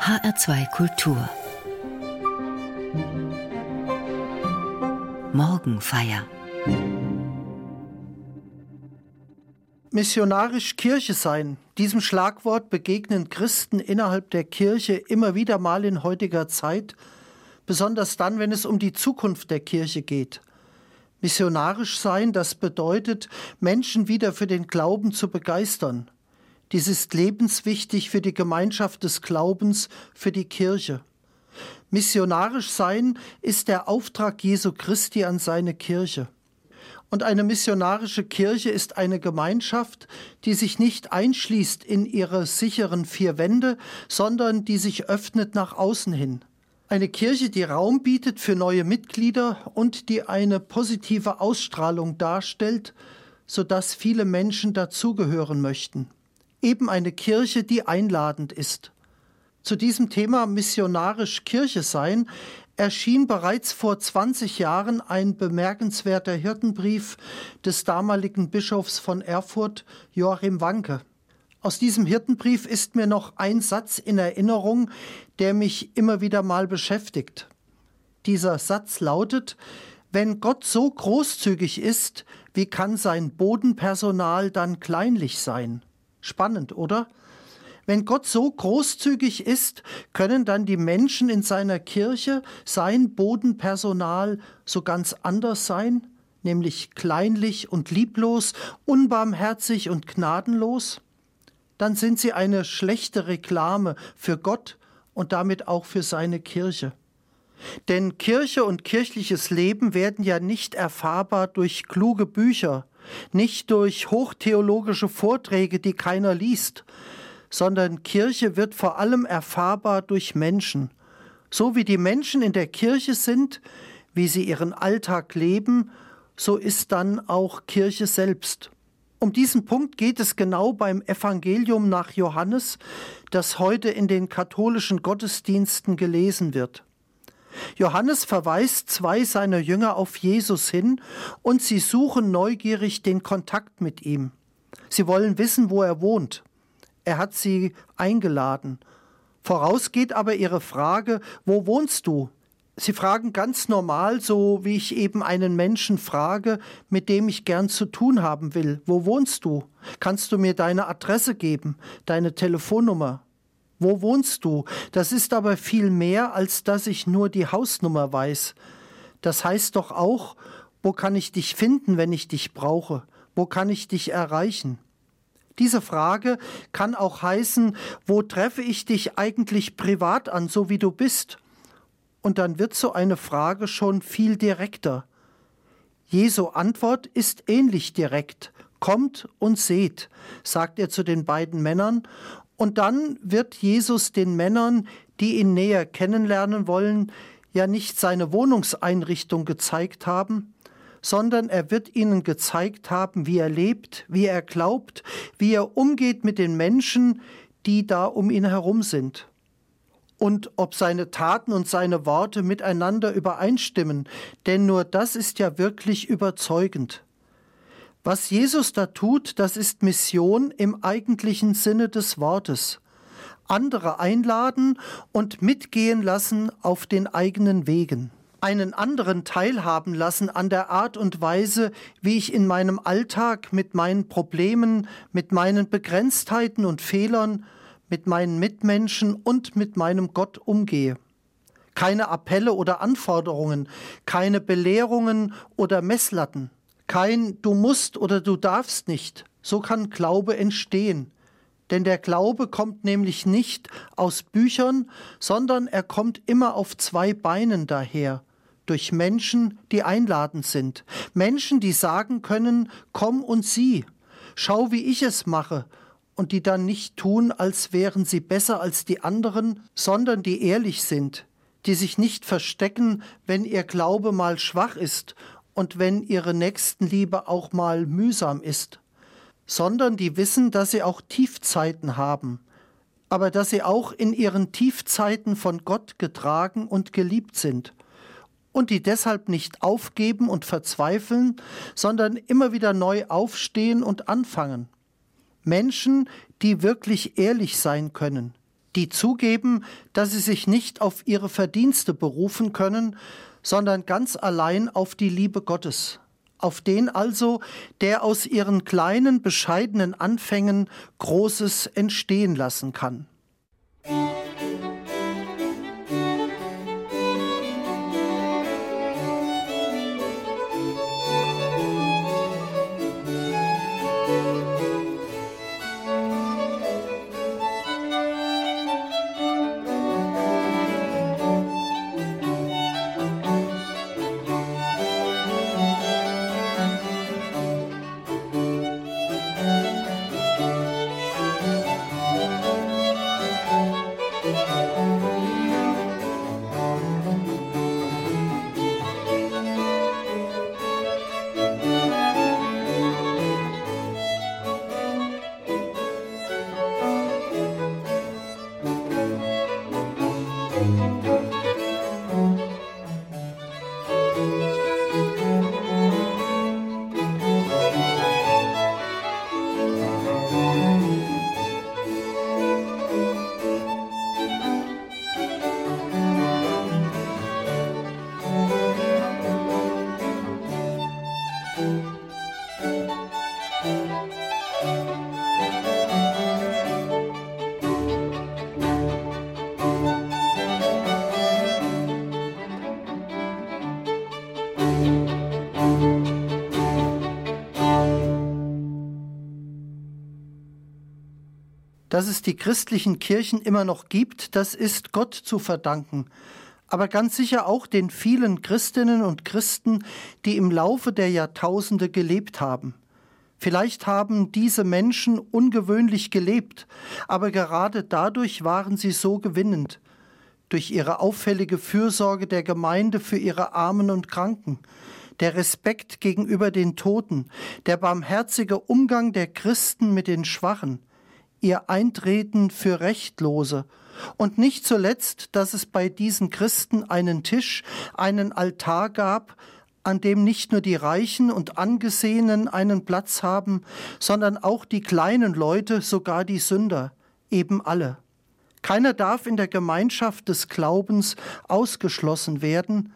HR2 Kultur Morgenfeier Missionarisch Kirche sein. Diesem Schlagwort begegnen Christen innerhalb der Kirche immer wieder mal in heutiger Zeit, besonders dann, wenn es um die Zukunft der Kirche geht. Missionarisch sein, das bedeutet, Menschen wieder für den Glauben zu begeistern. Dies ist lebenswichtig für die Gemeinschaft des Glaubens, für die Kirche. Missionarisch sein ist der Auftrag Jesu Christi an seine Kirche. Und eine missionarische Kirche ist eine Gemeinschaft, die sich nicht einschließt in ihre sicheren vier Wände, sondern die sich öffnet nach außen hin. Eine Kirche, die Raum bietet für neue Mitglieder und die eine positive Ausstrahlung darstellt, sodass viele Menschen dazugehören möchten. Eben eine Kirche, die einladend ist. Zu diesem Thema missionarisch Kirche sein erschien bereits vor 20 Jahren ein bemerkenswerter Hirtenbrief des damaligen Bischofs von Erfurt, Joachim Wanke. Aus diesem Hirtenbrief ist mir noch ein Satz in Erinnerung, der mich immer wieder mal beschäftigt. Dieser Satz lautet, wenn Gott so großzügig ist, wie kann sein Bodenpersonal dann kleinlich sein? Spannend, oder? Wenn Gott so großzügig ist, können dann die Menschen in seiner Kirche, sein Bodenpersonal, so ganz anders sein, nämlich kleinlich und lieblos, unbarmherzig und gnadenlos? Dann sind sie eine schlechte Reklame für Gott und damit auch für seine Kirche. Denn Kirche und kirchliches Leben werden ja nicht erfahrbar durch kluge Bücher, nicht durch hochtheologische Vorträge, die keiner liest, sondern Kirche wird vor allem erfahrbar durch Menschen. So wie die Menschen in der Kirche sind, wie sie ihren Alltag leben, so ist dann auch Kirche selbst. Um diesen Punkt geht es genau beim Evangelium nach Johannes, das heute in den katholischen Gottesdiensten gelesen wird. Johannes verweist zwei seiner Jünger auf Jesus hin und sie suchen neugierig den Kontakt mit ihm. Sie wollen wissen, wo er wohnt. Er hat sie eingeladen. Vorausgeht aber ihre Frage, wo wohnst du? Sie fragen ganz normal, so wie ich eben einen Menschen frage, mit dem ich gern zu tun haben will. Wo wohnst du? Kannst du mir deine Adresse geben, deine Telefonnummer? Wo wohnst du? Das ist aber viel mehr, als dass ich nur die Hausnummer weiß. Das heißt doch auch, wo kann ich dich finden, wenn ich dich brauche? Wo kann ich dich erreichen? Diese Frage kann auch heißen, wo treffe ich dich eigentlich privat an, so wie du bist? Und dann wird so eine Frage schon viel direkter. Jesu Antwort ist ähnlich direkt. Kommt und seht, sagt er zu den beiden Männern, und dann wird Jesus den Männern, die ihn näher kennenlernen wollen, ja nicht seine Wohnungseinrichtung gezeigt haben, sondern er wird ihnen gezeigt haben, wie er lebt, wie er glaubt, wie er umgeht mit den Menschen, die da um ihn herum sind. Und ob seine Taten und seine Worte miteinander übereinstimmen, denn nur das ist ja wirklich überzeugend. Was Jesus da tut, das ist Mission im eigentlichen Sinne des Wortes. Andere einladen und mitgehen lassen auf den eigenen Wegen einen anderen teilhaben lassen an der Art und Weise, wie ich in meinem Alltag mit meinen Problemen, mit meinen Begrenztheiten und Fehlern, mit meinen Mitmenschen und mit meinem Gott umgehe. Keine Appelle oder Anforderungen, keine Belehrungen oder Messlatten, kein Du musst oder du darfst nicht. So kann Glaube entstehen. Denn der Glaube kommt nämlich nicht aus Büchern, sondern er kommt immer auf zwei Beinen daher durch Menschen, die einladend sind. Menschen, die sagen können, komm und sieh, schau, wie ich es mache, und die dann nicht tun, als wären sie besser als die anderen, sondern die ehrlich sind, die sich nicht verstecken, wenn ihr Glaube mal schwach ist und wenn ihre Nächstenliebe auch mal mühsam ist, sondern die wissen, dass sie auch Tiefzeiten haben, aber dass sie auch in ihren Tiefzeiten von Gott getragen und geliebt sind und die deshalb nicht aufgeben und verzweifeln, sondern immer wieder neu aufstehen und anfangen. Menschen, die wirklich ehrlich sein können, die zugeben, dass sie sich nicht auf ihre Verdienste berufen können, sondern ganz allein auf die Liebe Gottes, auf den also, der aus ihren kleinen, bescheidenen Anfängen Großes entstehen lassen kann. Dass es die christlichen Kirchen immer noch gibt, das ist Gott zu verdanken, aber ganz sicher auch den vielen Christinnen und Christen, die im Laufe der Jahrtausende gelebt haben. Vielleicht haben diese Menschen ungewöhnlich gelebt, aber gerade dadurch waren sie so gewinnend, durch ihre auffällige Fürsorge der Gemeinde für ihre Armen und Kranken, der Respekt gegenüber den Toten, der barmherzige Umgang der Christen mit den Schwachen, ihr Eintreten für Rechtlose und nicht zuletzt, dass es bei diesen Christen einen Tisch, einen Altar gab, an dem nicht nur die Reichen und Angesehenen einen Platz haben, sondern auch die kleinen Leute, sogar die Sünder, eben alle. Keiner darf in der Gemeinschaft des Glaubens ausgeschlossen werden,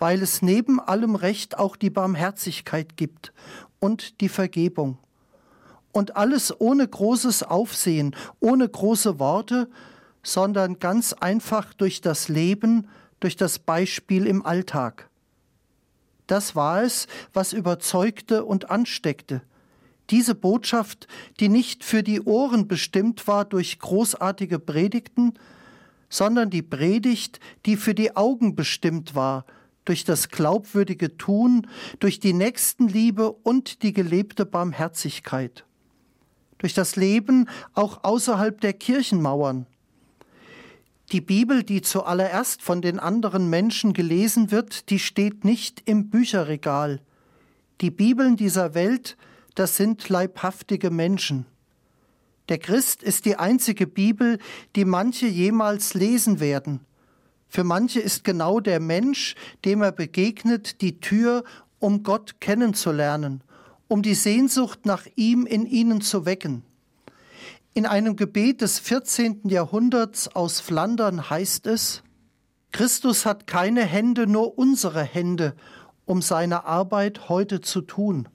weil es neben allem Recht auch die Barmherzigkeit gibt und die Vergebung und alles ohne großes Aufsehen, ohne große Worte, sondern ganz einfach durch das Leben, durch das Beispiel im Alltag. Das war es, was überzeugte und ansteckte. Diese Botschaft, die nicht für die Ohren bestimmt war durch großartige Predigten, sondern die Predigt, die für die Augen bestimmt war, durch das glaubwürdige Tun, durch die Nächstenliebe und die gelebte Barmherzigkeit durch das Leben auch außerhalb der Kirchenmauern. Die Bibel, die zuallererst von den anderen Menschen gelesen wird, die steht nicht im Bücherregal. Die Bibeln dieser Welt, das sind leibhaftige Menschen. Der Christ ist die einzige Bibel, die manche jemals lesen werden. Für manche ist genau der Mensch, dem er begegnet, die Tür, um Gott kennenzulernen um die Sehnsucht nach ihm in ihnen zu wecken. In einem Gebet des 14. Jahrhunderts aus Flandern heißt es, Christus hat keine Hände, nur unsere Hände, um seine Arbeit heute zu tun.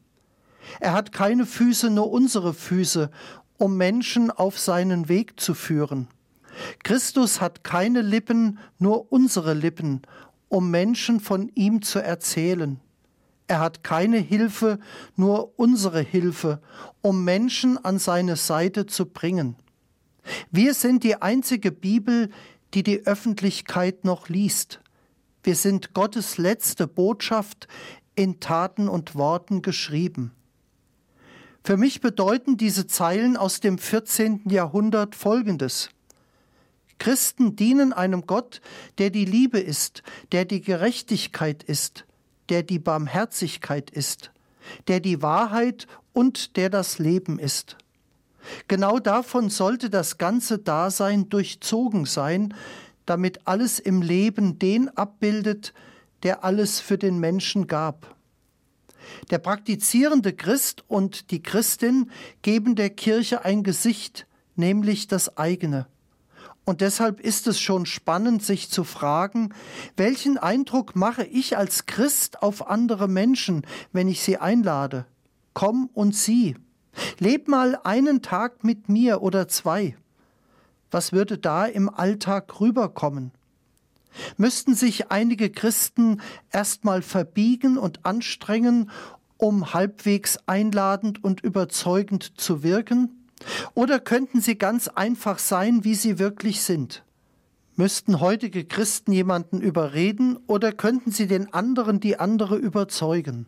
Er hat keine Füße, nur unsere Füße, um Menschen auf seinen Weg zu führen. Christus hat keine Lippen, nur unsere Lippen, um Menschen von ihm zu erzählen. Er hat keine Hilfe, nur unsere Hilfe, um Menschen an seine Seite zu bringen. Wir sind die einzige Bibel, die die Öffentlichkeit noch liest. Wir sind Gottes letzte Botschaft in Taten und Worten geschrieben. Für mich bedeuten diese Zeilen aus dem 14. Jahrhundert Folgendes. Christen dienen einem Gott, der die Liebe ist, der die Gerechtigkeit ist, der die Barmherzigkeit ist, der die Wahrheit und der das Leben ist. Genau davon sollte das ganze Dasein durchzogen sein, damit alles im Leben den abbildet, der alles für den Menschen gab. Der praktizierende Christ und die Christin geben der Kirche ein Gesicht, nämlich das eigene. Und deshalb ist es schon spannend, sich zu fragen, welchen Eindruck mache ich als Christ auf andere Menschen, wenn ich sie einlade? Komm und sieh. Leb mal einen Tag mit mir oder zwei. Was würde da im Alltag rüberkommen? Müssten sich einige Christen erstmal verbiegen und anstrengen, um halbwegs einladend und überzeugend zu wirken? Oder könnten sie ganz einfach sein, wie sie wirklich sind? Müssten heutige Christen jemanden überreden oder könnten sie den anderen die andere überzeugen?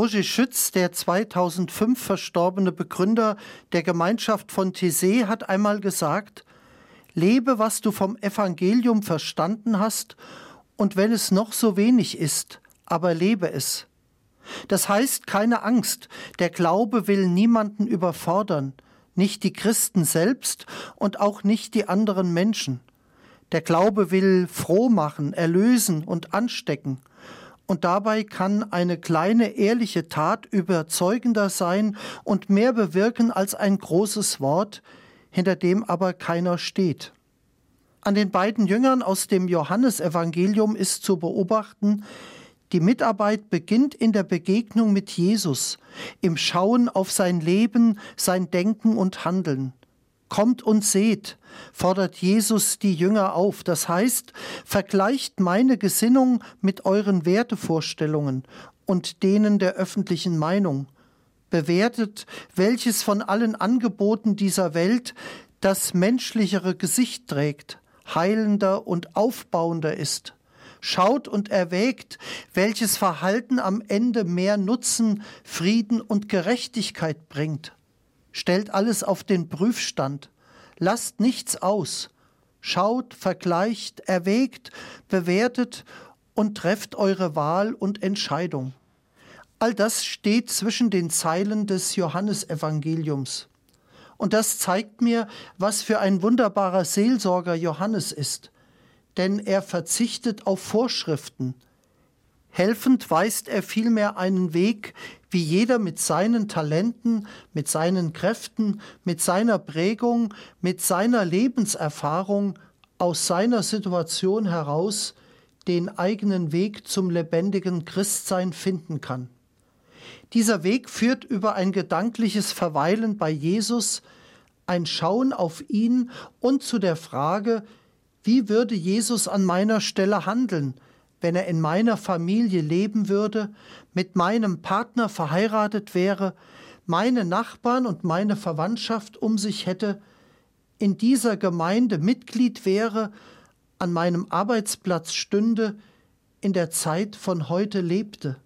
Roger Schütz, der 2005 verstorbene Begründer der Gemeinschaft von Thésée, hat einmal gesagt, lebe, was du vom Evangelium verstanden hast, und wenn es noch so wenig ist, aber lebe es. Das heißt keine Angst, der Glaube will niemanden überfordern, nicht die Christen selbst und auch nicht die anderen Menschen. Der Glaube will froh machen, erlösen und anstecken und dabei kann eine kleine ehrliche Tat überzeugender sein und mehr bewirken als ein großes Wort, hinter dem aber keiner steht. An den beiden Jüngern aus dem Johannesevangelium ist zu beobachten, die Mitarbeit beginnt in der Begegnung mit Jesus, im Schauen auf sein Leben, sein Denken und Handeln. Kommt und seht, fordert Jesus die Jünger auf. Das heißt, vergleicht meine Gesinnung mit euren Wertevorstellungen und denen der öffentlichen Meinung. Bewertet, welches von allen Angeboten dieser Welt das menschlichere Gesicht trägt, heilender und aufbauender ist. Schaut und erwägt, welches Verhalten am Ende mehr Nutzen, Frieden und Gerechtigkeit bringt. Stellt alles auf den Prüfstand. Lasst nichts aus. Schaut, vergleicht, erwägt, bewertet und trefft eure Wahl und Entscheidung. All das steht zwischen den Zeilen des Johannesevangeliums. Und das zeigt mir, was für ein wunderbarer Seelsorger Johannes ist, denn er verzichtet auf Vorschriften. Helfend weist er vielmehr einen Weg, wie jeder mit seinen Talenten, mit seinen Kräften, mit seiner Prägung, mit seiner Lebenserfahrung aus seiner Situation heraus den eigenen Weg zum lebendigen Christsein finden kann. Dieser Weg führt über ein gedankliches Verweilen bei Jesus, ein Schauen auf ihn und zu der Frage, wie würde Jesus an meiner Stelle handeln, wenn er in meiner Familie leben würde, mit meinem Partner verheiratet wäre, meine Nachbarn und meine Verwandtschaft um sich hätte, in dieser Gemeinde Mitglied wäre, an meinem Arbeitsplatz stünde, in der Zeit von heute lebte.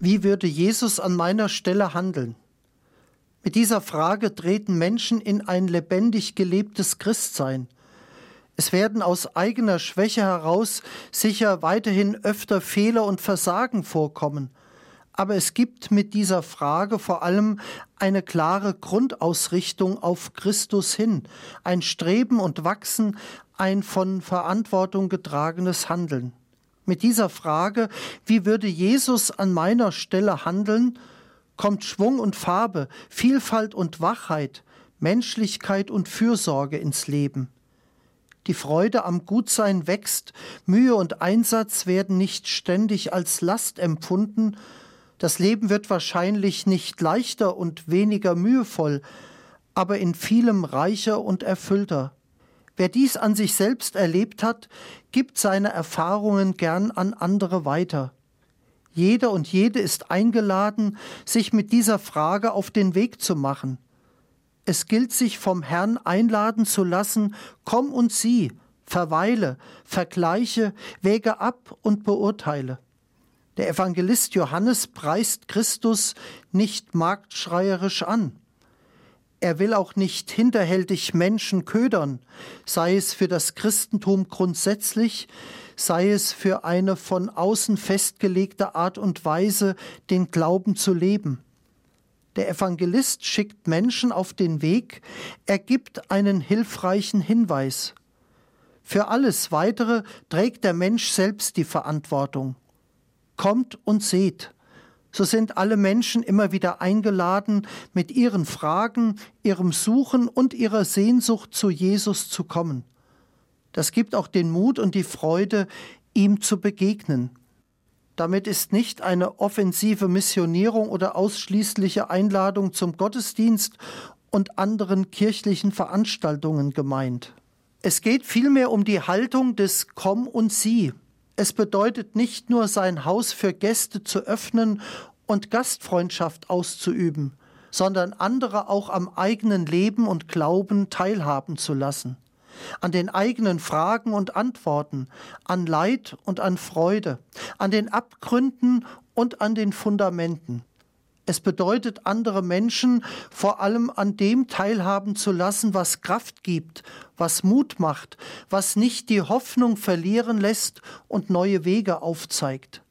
Wie würde Jesus an meiner Stelle handeln? Mit dieser Frage treten Menschen in ein lebendig gelebtes Christsein. Es werden aus eigener Schwäche heraus sicher weiterhin öfter Fehler und Versagen vorkommen, aber es gibt mit dieser Frage vor allem eine klare Grundausrichtung auf Christus hin, ein Streben und Wachsen, ein von Verantwortung getragenes Handeln mit dieser Frage, wie würde Jesus an meiner Stelle handeln, kommt Schwung und Farbe, Vielfalt und Wachheit, Menschlichkeit und Fürsorge ins Leben. Die Freude am Gutsein wächst, Mühe und Einsatz werden nicht ständig als Last empfunden, das Leben wird wahrscheinlich nicht leichter und weniger mühevoll, aber in vielem reicher und erfüllter. Wer dies an sich selbst erlebt hat, gibt seine Erfahrungen gern an andere weiter. Jeder und jede ist eingeladen, sich mit dieser Frage auf den Weg zu machen. Es gilt sich vom Herrn einladen zu lassen, komm und sieh, verweile, vergleiche, wäge ab und beurteile. Der Evangelist Johannes preist Christus nicht marktschreierisch an. Er will auch nicht hinterhältig Menschen ködern, sei es für das Christentum grundsätzlich, sei es für eine von außen festgelegte Art und Weise, den Glauben zu leben. Der Evangelist schickt Menschen auf den Weg, er gibt einen hilfreichen Hinweis. Für alles Weitere trägt der Mensch selbst die Verantwortung. Kommt und seht. So sind alle Menschen immer wieder eingeladen, mit ihren Fragen, ihrem Suchen und ihrer Sehnsucht zu Jesus zu kommen. Das gibt auch den Mut und die Freude, ihm zu begegnen. Damit ist nicht eine offensive Missionierung oder ausschließliche Einladung zum Gottesdienst und anderen kirchlichen Veranstaltungen gemeint. Es geht vielmehr um die Haltung des Komm und Sieh. Es bedeutet nicht nur sein Haus für Gäste zu öffnen und Gastfreundschaft auszuüben, sondern andere auch am eigenen Leben und Glauben teilhaben zu lassen an den eigenen Fragen und Antworten, an Leid und an Freude, an den Abgründen und an den Fundamenten. Es bedeutet, andere Menschen vor allem an dem teilhaben zu lassen, was Kraft gibt, was Mut macht, was nicht die Hoffnung verlieren lässt und neue Wege aufzeigt.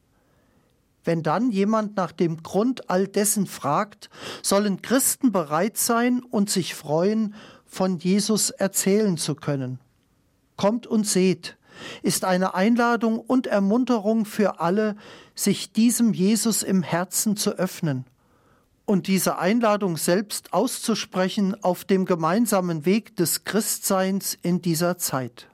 Wenn dann jemand nach dem Grund all dessen fragt, sollen Christen bereit sein und sich freuen, von Jesus erzählen zu können. Kommt und seht, ist eine Einladung und Ermunterung für alle, sich diesem Jesus im Herzen zu öffnen und diese Einladung selbst auszusprechen auf dem gemeinsamen Weg des Christseins in dieser Zeit.